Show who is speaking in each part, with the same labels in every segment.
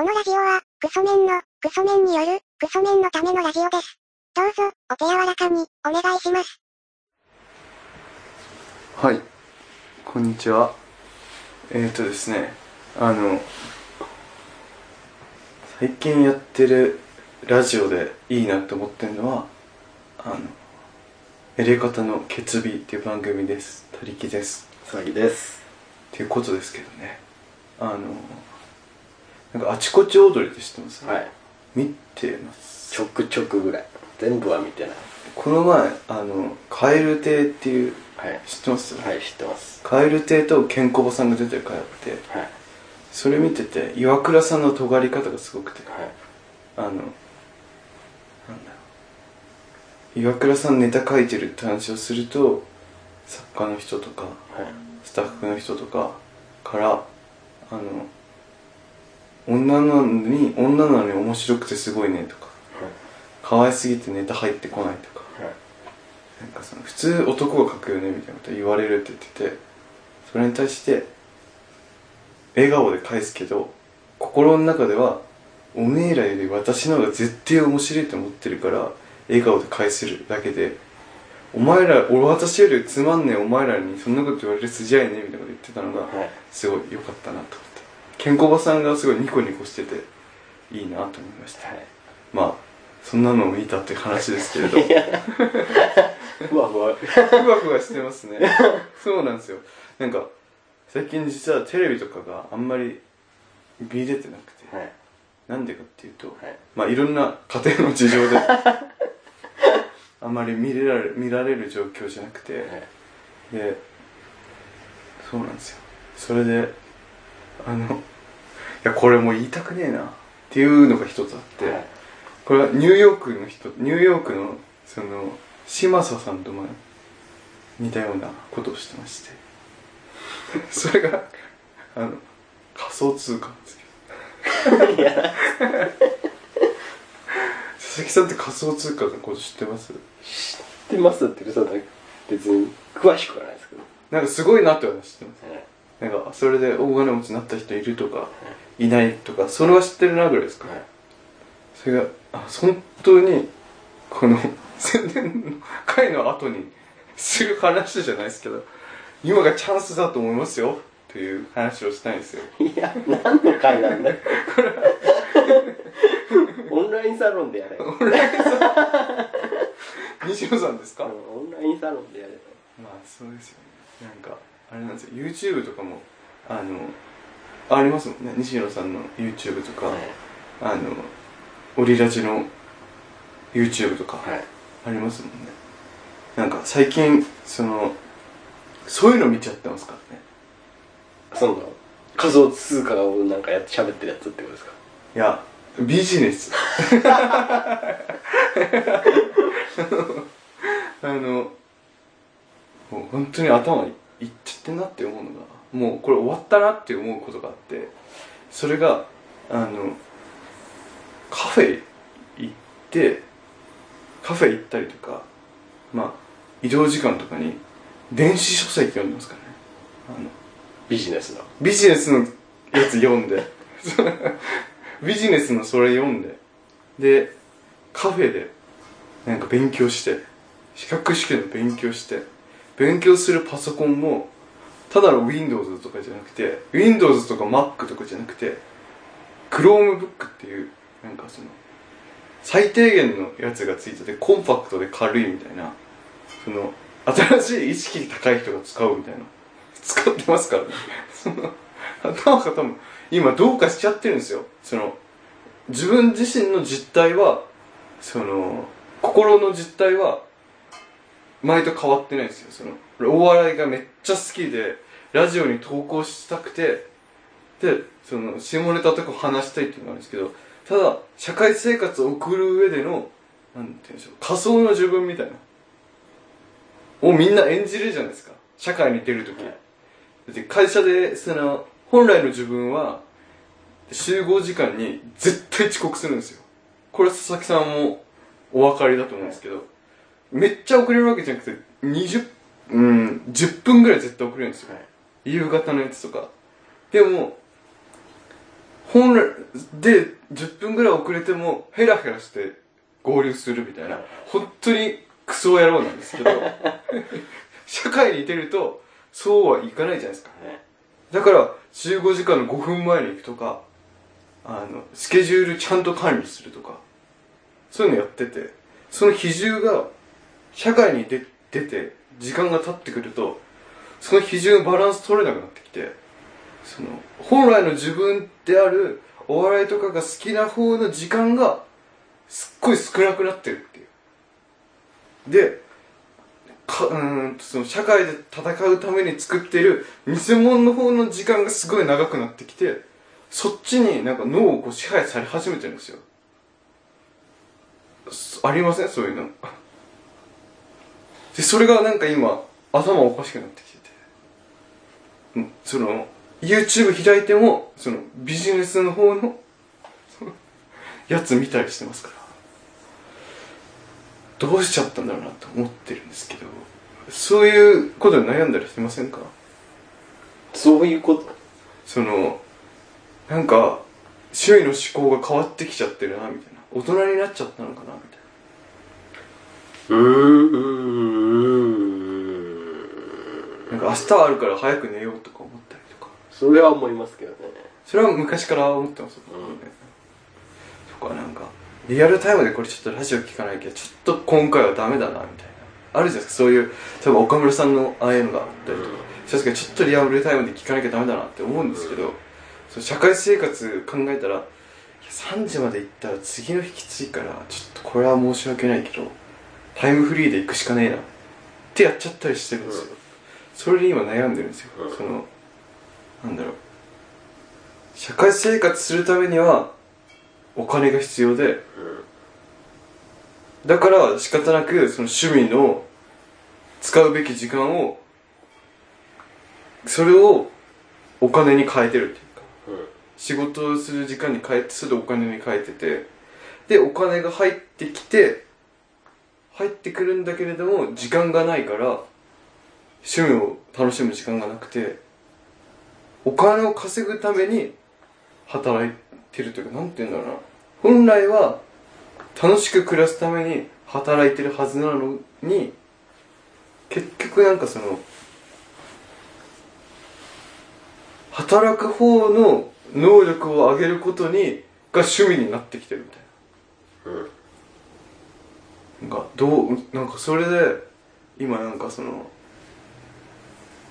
Speaker 1: このラジオは、クソメンの、クソメンによる、クソメンのためのラジオです。どうぞ、お手柔らかに、お願いします。
Speaker 2: はい、こんにちは。えーとですね、あの、最近やってるラジオでいいなって思ってるのは、あの、エレカタのケツビっていう番組です。たりきです。
Speaker 3: さぎです
Speaker 2: っていうことですけどね、あの、なんかあちこち踊りって知ってます？
Speaker 3: はい。
Speaker 2: 見てます。
Speaker 3: ちょくちょくぐらい。全部は見てない。
Speaker 2: この前、あの、カエル亭っていう、
Speaker 3: はい。
Speaker 2: 知ってます？
Speaker 3: はい知ってます。
Speaker 2: カエル亭とケンコバさんが出てる回あって、
Speaker 3: はい。
Speaker 2: それ見てて岩倉さんの尖り方がすごくて。
Speaker 3: はい。
Speaker 2: あのなんだろう。岩倉さんネタ書いてるって話をすると作家の人とか
Speaker 3: はい。
Speaker 2: スタッフの人とかからあの女なのに女なのに面白くてすごいねとか。可愛すぎてネタ入ってこないとか。
Speaker 3: はい。
Speaker 2: なんかその普通男が書くよねみたいなこと言われるって言っててそれに対して笑顔で返すけど心の中ではおめえらより私の方が絶対面白いと思ってるから笑顔で返せるだけでお前ら俺私よりつまんねえお前らにそんなこと言われる筋合いねみたいなこと言ってたのが
Speaker 3: はい。
Speaker 2: すごい良かったなとケンコバさんがすごいニコニコしてていいなと思いました。
Speaker 3: はい。
Speaker 2: まあそんなのを見たって話ですけれど。
Speaker 3: ふわふわ。
Speaker 2: ふわふわしてますね。そうなんですよ。なんか最近実はテレビとかがあんまり見れてなくて、
Speaker 3: はい。
Speaker 2: なんでかっていうと、
Speaker 3: はい。
Speaker 2: まあいろんな家庭の事情で あんまり見れられ見られる状況じゃなくて、
Speaker 3: はい。
Speaker 2: でそうなんですよ。それであのいやこれもう言いたくねえなっていうのが一つあって、
Speaker 3: はい。
Speaker 2: これはニューヨークの人ニューヨークのその嶋佐さんとも似たようなことをしてまして。それがあの仮想通貨ですけど
Speaker 3: いや。
Speaker 2: 佐々木さんって仮想通貨のこと知ってます？
Speaker 3: 知ってますって言うと別に詳しくはないですけど。
Speaker 2: なんかすごいなって私知ってます。
Speaker 3: はい。
Speaker 2: なんかそれで大金持ちになった人いるとかいないとかそれは知ってるなぐらいですか、
Speaker 3: はい。
Speaker 2: それがあ本当にこの 宣伝の回の後にする話じゃないですけど今がチャンスだと思いますよという話をしたいんですよ。
Speaker 3: いや何の回なんだ？よ オンラインサロンでやれ。うん
Speaker 2: 西野さんですか、
Speaker 3: オンラインサロンでやれ
Speaker 2: まあそうですよね。なんかあれなんですよ。YouTube とかもあのありますもんね。西野さんの YouTube とか、
Speaker 3: はい。
Speaker 2: あのオリラジの YouTube とか。
Speaker 3: はい。
Speaker 2: ありますもんね。なんか最近そのそういうの見ちゃってますからね。
Speaker 3: その？仮想通貨をなんかやって喋ってるやつってことですか？
Speaker 2: いやビジネス。あのもう本当に頭いいっちゃってんなって思うのがもうこれ終わったなって思うことがあってそれがあのカフェ行ってカフェ行ったりとかまあ移動時間とかに電子書籍読んでますからね。あの
Speaker 3: ビジネスの。
Speaker 2: ビジネスのやつ読んで。ビジネスのそれ読んで。でカフェでなんか勉強して資格試験の勉強して勉強するパソコンもただの Windows とかじゃなくて Windows とか Mac とかじゃなくて Chromebook っていうなんかその最低限のやつがついててコンパクトで軽いみたいなその新しい意識高い人が使うみたいな使ってますからね。その頭が多分今どうかしちゃってるんですよ。その自分自身の実態はその心の実態は前と変わってないんですよ。その俺お笑いがめっちゃ好きでラジオに投稿したくてでその下ネタとか話したいっていうのがあるんですけどただ社会生活を送る上でのなんて言うんでしょう仮想の自分みたいなをみんな演じるじゃないですか。社会に出るとき、
Speaker 3: はい。
Speaker 2: だって会社でその本来の自分は集合時間に絶対遅刻するんですよ。これ佐々木さんもお分かりだと思うんですけどめっちゃ遅れるわけじゃなくて20うん10分ぐらい絶対遅れるんですよ、
Speaker 3: はい。
Speaker 2: 夕方のやつとか。でも本来で10分ぐらい遅れてもヘラヘラして合流するみたいな本当にクソ野郎なんですけど 社会に出るとそうはいかないじゃないですか。
Speaker 3: ね
Speaker 2: だから15時間の5分前に行くとかあのスケジュールちゃんと管理するとかそういうのやっててその比重が社会に出出て時間が経ってくるとその比重バランス取れなくなってきてその本来の自分であるお笑いとかが好きな方の時間がすっごい少なくなってるっていう。でかうんその社会で戦うために作ってる偽物の方の時間がすごい長くなってきてそっちになんか脳をこう支配され始めてるんですよ。ありません？そういうの。でそれがなんか今頭おかしくなってきてて。うんその YouTube 開いてもそのビジネスの方の やつ見たりしてますから。どうしちゃったんだろうなと思ってるんですけど。そういうことで悩んだりしてませんか？
Speaker 3: そういうこと？
Speaker 2: そのなんか周囲の思考が変わってきちゃってるなみたいな。大人になっちゃったのかなみたいう
Speaker 3: ーんうーん
Speaker 2: ななんか明日あるから早く寝ようとか思ったりとか。
Speaker 3: それは思いますけどね。
Speaker 2: それは昔から思ってます。よ、
Speaker 3: うん
Speaker 2: かなんかリアルタイムでこれちょっとラジオ聞かないけどちょっと今回はダメだなみたいな。あるじゃないですか。そういう例えば岡村さんのああいうのがあったりとか、確かにちょっとリアルタイムで聞かなきゃダメだなって思うんですけど、そう社会生活考えたらいや3時まで行ったら次の日きついからちょっとこれは申し訳ないけどタイムフリーで行くしかねえなってやっちゃったりしてるんですよ、
Speaker 3: うん
Speaker 2: それで今悩んでるんですよ、
Speaker 3: うん。
Speaker 2: そのなんだろう。社会生活するためにはお金が必要で。だから仕方なくその趣味の使うべき時間をそれをお金に変えてるっていうか。
Speaker 3: うんうん。
Speaker 2: 仕事をする時間に変えてそれでお金に変えてて。でお金が入ってきて入ってくるんだけれども時間がないから趣味を楽しむ時間がなくてお金を稼ぐために働いてるというかなんて言うんだろうな。本来は楽しく暮らすために働いてるはずなのに結局なんかその働く方の能力を上げることにが趣味になってきてるみたい
Speaker 3: うん。
Speaker 2: ななんかどうなんかそれで今なんかその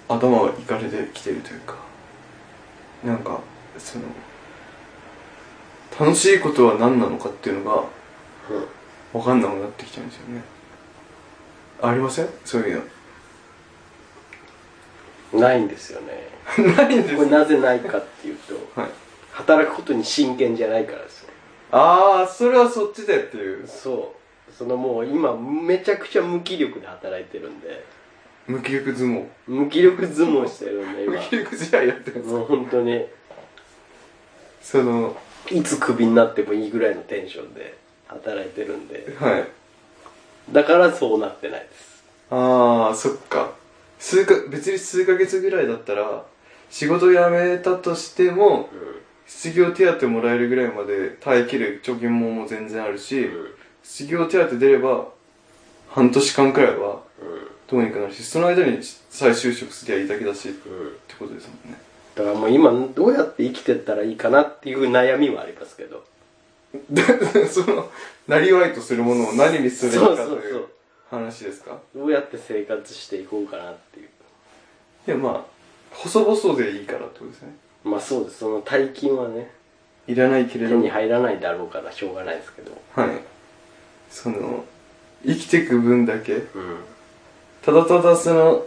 Speaker 2: 頭がいかれてきてるというかなんかその楽しいことは何なのかっていうのが分かんなくなってきちゃうんですよね。ありません？そういう
Speaker 3: うんないんですよね。
Speaker 2: の ないんです？
Speaker 3: これなぜないかっていうと
Speaker 2: はい。
Speaker 3: 働くことに真剣じゃないからですね
Speaker 2: ああそれはそっちでっていう。
Speaker 3: そう。そのもう今めちゃくちゃ無気力で働いてるんで
Speaker 2: 無気力相撲。
Speaker 3: 無気力相撲してるんで
Speaker 2: 無
Speaker 3: 今
Speaker 2: 気力試合やってるんです。
Speaker 3: もう本当に。
Speaker 2: その
Speaker 3: いつクビになってもいいぐらいのテンションで働いてるんで。
Speaker 2: はい。
Speaker 3: だからそうなってないです。
Speaker 2: ああそっか。数か別に数ヶ月ぐらいだったら仕事辞めたとしても
Speaker 3: う
Speaker 2: 失業手当もらえるぐらいまで耐えきる貯金ももう全然あるし、
Speaker 3: んうん。
Speaker 2: 失業手当出れば半年間くらいはどうにかなるしその間に再就職すりゃいいだけだしってことですもんね。
Speaker 3: だからもう今どうやって生きてったらいいかなっていう悩みはありますけど。
Speaker 2: で そのなりわいとするものを何にする
Speaker 3: そう
Speaker 2: かとい
Speaker 3: う
Speaker 2: 話ですか？
Speaker 3: どうやって生活していこうかなっていう。
Speaker 2: いやまあ細々でいいからってことですね。
Speaker 3: まあそうです。その大金はね
Speaker 2: いらないけれ
Speaker 3: 手
Speaker 2: ども。
Speaker 3: に入らないだろうからしょうがないですけど。
Speaker 2: はい。その生きていく分だけ。
Speaker 3: うん
Speaker 2: ただただその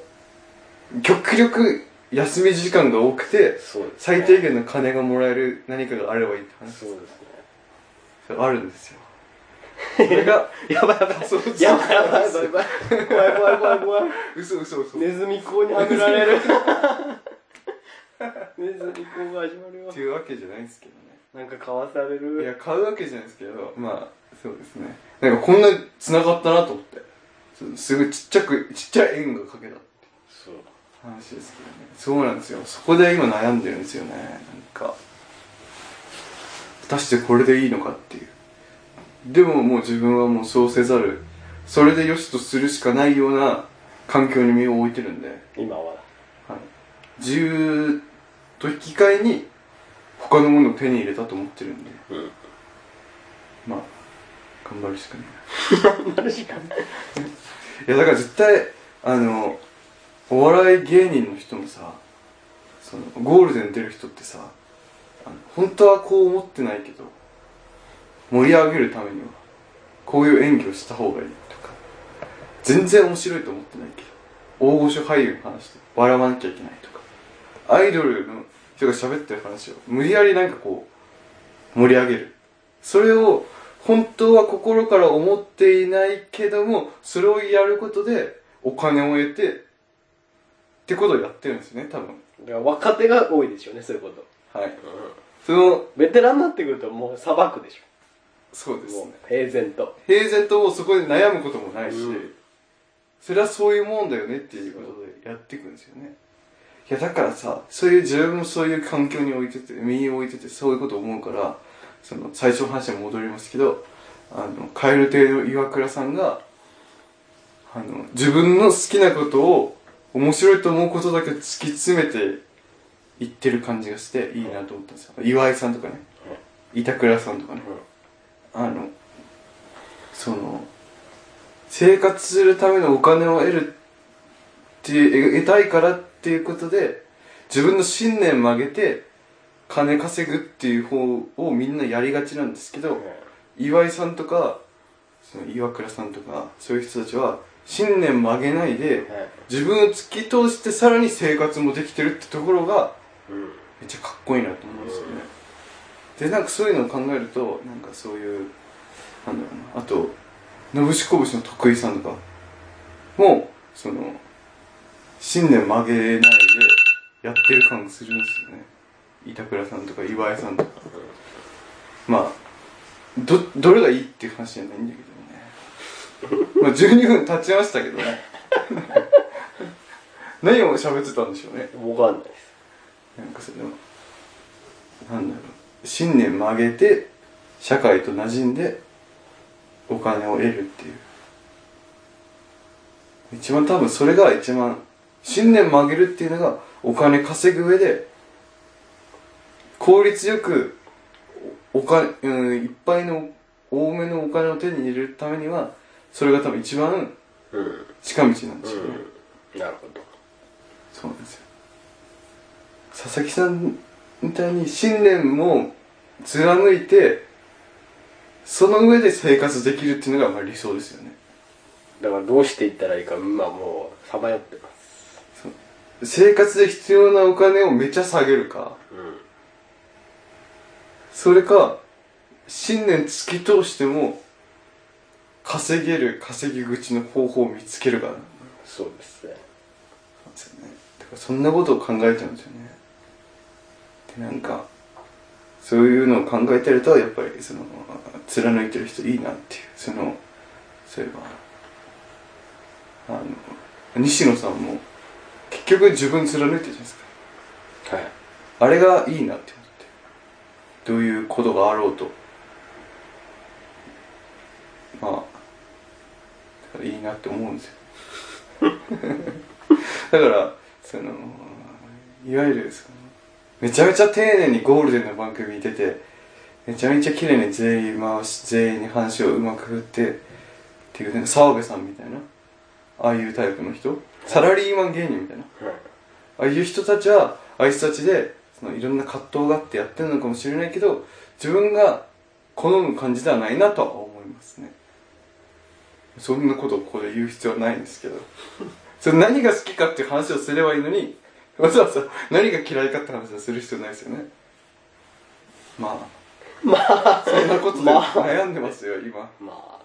Speaker 2: 極力休み時間が多くて
Speaker 3: そうです、ね、
Speaker 2: 最低限の金がもらえる何かがあればいいって話
Speaker 3: そうですね。
Speaker 2: それあるんですよ。それが
Speaker 3: やばいやばい。
Speaker 2: そうそう
Speaker 3: やばいやばいやば怖い怖い怖い。怖い
Speaker 2: 嘘嘘嘘。
Speaker 3: ネズミ講にはめられる。ネズミ講が始まるよ。
Speaker 2: っていうわけじゃないですけどね。
Speaker 3: なんか買わされる。
Speaker 2: いや買うわけじゃないですけどまあそうですね。なんかこんな繋がったなと思ってすぐちっちゃくちっちゃい円がかけた
Speaker 3: そう。
Speaker 2: 話ですけどね。そうなんですよ。そこで今悩んでるんですよね。なんか。たしてこれでいいのかっていう。でももう自分はもうそうせざる。それで良しとするしかないような環境に身を置いてるんで。
Speaker 3: 今は。
Speaker 2: はい、自由と引き換えに他のものを手に入れたと思ってるんで。
Speaker 3: うん。
Speaker 2: まあ頑張るしかない
Speaker 3: な。るしかない
Speaker 2: いやだから絶対あのお笑い芸人の人もさそのゴールデン出る人ってさあの本当はこう思ってないけど盛り上げるためにはこういう演技をした方がいいとか全然面白いと思ってないけど大御所俳優の話で笑わなきゃいけないとかアイドルの人が喋ってる話を無理やりなんかこう盛り上げる。それを本当は心から思っていないけどもそれをやることでお金を得てってことをやってるんですね多分。
Speaker 3: だから若手が多いでしょうねそういうこと。
Speaker 2: はい。その
Speaker 3: ベテランになってくるともう裁くでしょ。も
Speaker 2: そうですね。
Speaker 3: う平然と。
Speaker 2: 平然ともうそこで悩むこともないし、
Speaker 3: うん。
Speaker 2: それはそういうもんだよねっていうことでやっていくんですよね。いやだからさそういう自分もそういう環境に置いてて身に置いててそういうことを思うからその最初の話に戻りますけどあの蛙亭の岩倉さんがあの自分の好きなことを面白いと思うことだけ突き詰めていってる感じがしていいなと思ったんですよ。岩井さんとかね。板倉さんとかね。あのその生活するためのお金を得るっていう得たいからっていうことで自分の信念曲げて金稼ぐっていう方をみんなやりがちなんですけど岩井さんとかその岩倉さんとかそういう人たちは信念曲げないで自分を突き通してさらに生活もできてるってところが
Speaker 3: うん。
Speaker 2: めっちゃかっこいいなと思うんですよね、でなんかそういうのを考えるとなんかそういうなんだろうなあとのぶしこぶしの徳井さんとかもその信念曲げないでやってる感がするんですよね板倉さんとか岩井さんとかまあどどれがいいっていう話じゃないんだけどね。まあ12分経ちましたけどね。何を喋ってたんでしょうね。
Speaker 3: わかんないです。
Speaker 2: なんかそのなんだろう。信念曲げて社会と馴染んでお金を得るっていう。一番多分それが一番信念曲げるっていうのがお金稼ぐ上で効率よくおお金、うん、いっぱいの多めのお金を手に入れるためにはそれが多分一番
Speaker 3: うん。
Speaker 2: 近道なんですよ。ね、
Speaker 3: うん。なるほど。
Speaker 2: そうなんですよ。佐々木さんみたいに信念も貫いてその上で生活できるっていうのがまあ理想ですよね。
Speaker 3: だからどうしていったらいいか今もうさまよってます。
Speaker 2: 生活で必要なお金をめちゃ下げるか。
Speaker 3: うん
Speaker 2: それか信念突き通しても稼げる稼ぎ口の方法を見つけるかな。ん
Speaker 3: そうですね。
Speaker 2: ですよね。だからそんなことを考えちゃうんですよね。でなんかそういうのを考えてるとやっぱりその貫いてる人いいなっていう。そのそういえばあの西野さんも結局自分貫いてるじゃないですか。
Speaker 3: はい。
Speaker 2: あれがいいなってどういうことがあろうと。まあいいなって思うんですよ。だからそのいわゆるそのめちゃめちゃ丁寧にゴールデンな番組に出てめちゃめちゃ綺麗に全員回し全員に話をうまく振ってっていう澤部さんみたいなああいうタイプの人？サラリーマン芸人みたいな？
Speaker 3: はい。
Speaker 2: ああいう人たちはああいう人たちでそのいろんな葛藤があってやってるのかもしれないけど自分が好む感じではないなとは思いますね。そんなことをここで言う必要はないんですけど。それ何が好きかっていう話をすればいいのにわざわざ 何が嫌いかって話をする必要ないですよね。まあ。
Speaker 3: まあ。
Speaker 2: そんなことで
Speaker 3: まあ。
Speaker 2: 悩んでますよ今。
Speaker 3: まあ。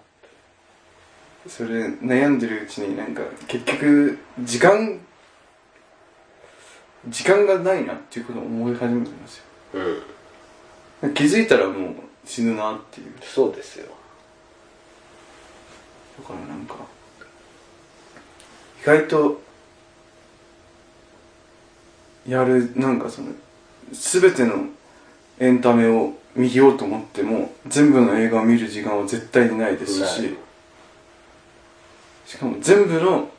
Speaker 2: それ悩んでるうちになんか結局時間時間がないなっていうことを思い始めてますよ。
Speaker 3: うん。
Speaker 2: 気づいたらもう死ぬなっていう。
Speaker 3: そうですよ。
Speaker 2: だからなんか意外とやるなんかその全てのエンタメを見ようと思っても全部の映画を見る時間は絶対にないですししかも全部の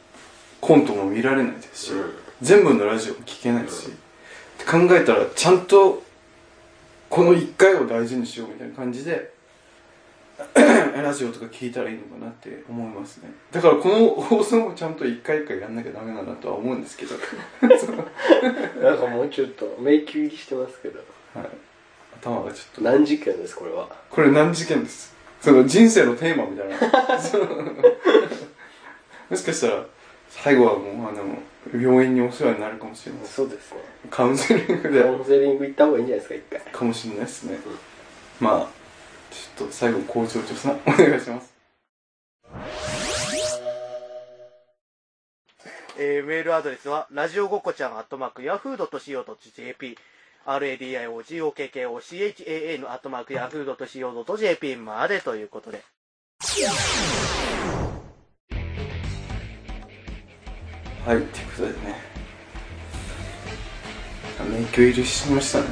Speaker 2: コントも見られないですし、
Speaker 3: うん
Speaker 2: 全部のラジオも聞けないし、って考えたらちゃんとこの1回を大事にしようみたいな感じで ラジオとか聞いたらいいのかなって思いますね。だからこの放送もちゃんと1回1回やんなきゃダメだなとは思うんですけど。
Speaker 3: なんかもうちょっと迷宮入りしてますけど。
Speaker 2: はい、頭がちょっと。
Speaker 3: 何事件ですこれは？
Speaker 2: これ何事件です。その人生のテーマみたいな。もしかしたら最後はもうあの病院にお世話になるかもしれない。です
Speaker 3: そうですね。
Speaker 2: カウンセリングで。
Speaker 3: カウンセリング行った方がいいんじゃないですか一回。
Speaker 2: かもしれないですね、まあちょっと最後校長長さんお願いします。
Speaker 4: えーメールアドレスは、ラジオごっこちゃん、アットマーク、ヤフー .co.jp、radiogokochan、アットマーク、ヤフー .co.jp までということで。
Speaker 2: はいということでね。迷宮入りしましたね。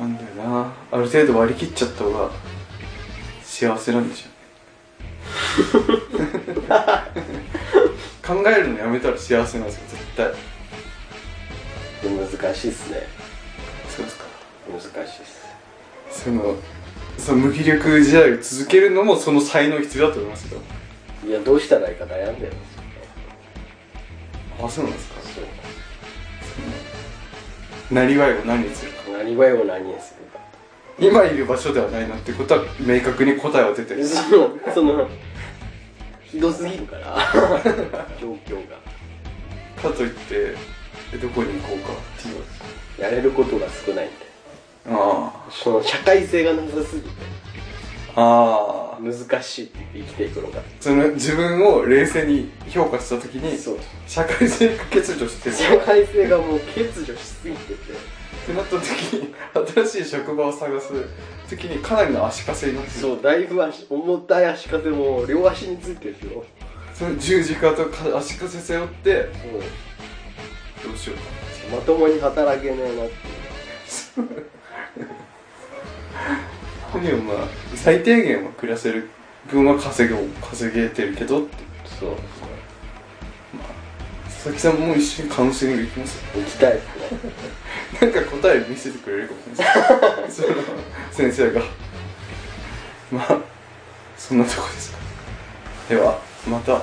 Speaker 2: なんだよな。ある程度割り切っちゃった方が幸せなんでしょうね。考えるのやめたら幸せなんですよ絶対。
Speaker 3: 難しいっすね。
Speaker 2: そうですか。
Speaker 3: 難しいっす。
Speaker 2: そのその無気力時代を続けるのもその才能必要だと思いますよ
Speaker 3: いやどうしたらいいか悩んでるんですよね。
Speaker 2: あそうなんですか？
Speaker 3: そう。
Speaker 2: なりわいを何にするか？
Speaker 3: なりわいを何にするか。
Speaker 2: 今いる場所ではないなってことは明確に答えは出てる。
Speaker 3: そのそのひどすぎるから。状況が。
Speaker 2: かといってえどこに行こうかっていう。
Speaker 3: やれることが少ないんで。
Speaker 2: あ。
Speaker 3: その社会性がなさすぎて。
Speaker 2: あああ
Speaker 3: 難しいって言って生きていくのが。
Speaker 2: その自分を冷静に評価した時に
Speaker 3: そう。
Speaker 2: 社会性が欠如してる。
Speaker 3: 社会性がもう欠如しすぎてて。
Speaker 2: ってなった時に新しい職場を探す時にかなりの足かせになってる。
Speaker 3: そうだいぶ足重たい足かせも両足についてるよ。
Speaker 2: その十字架とか足かせ背負って
Speaker 3: そう。
Speaker 2: どうしようか
Speaker 3: まともに働けねえなって
Speaker 2: でもまあ最低限は暮らせる分は稼げ稼げてるけどって。
Speaker 3: そう。
Speaker 2: 佐々木さんも一緒にカウンセリング行きます？
Speaker 3: 行きたいですね
Speaker 2: なんか答え見せてくれるかもしれないです。そ の先生が。まあそんなとこですか。ではまた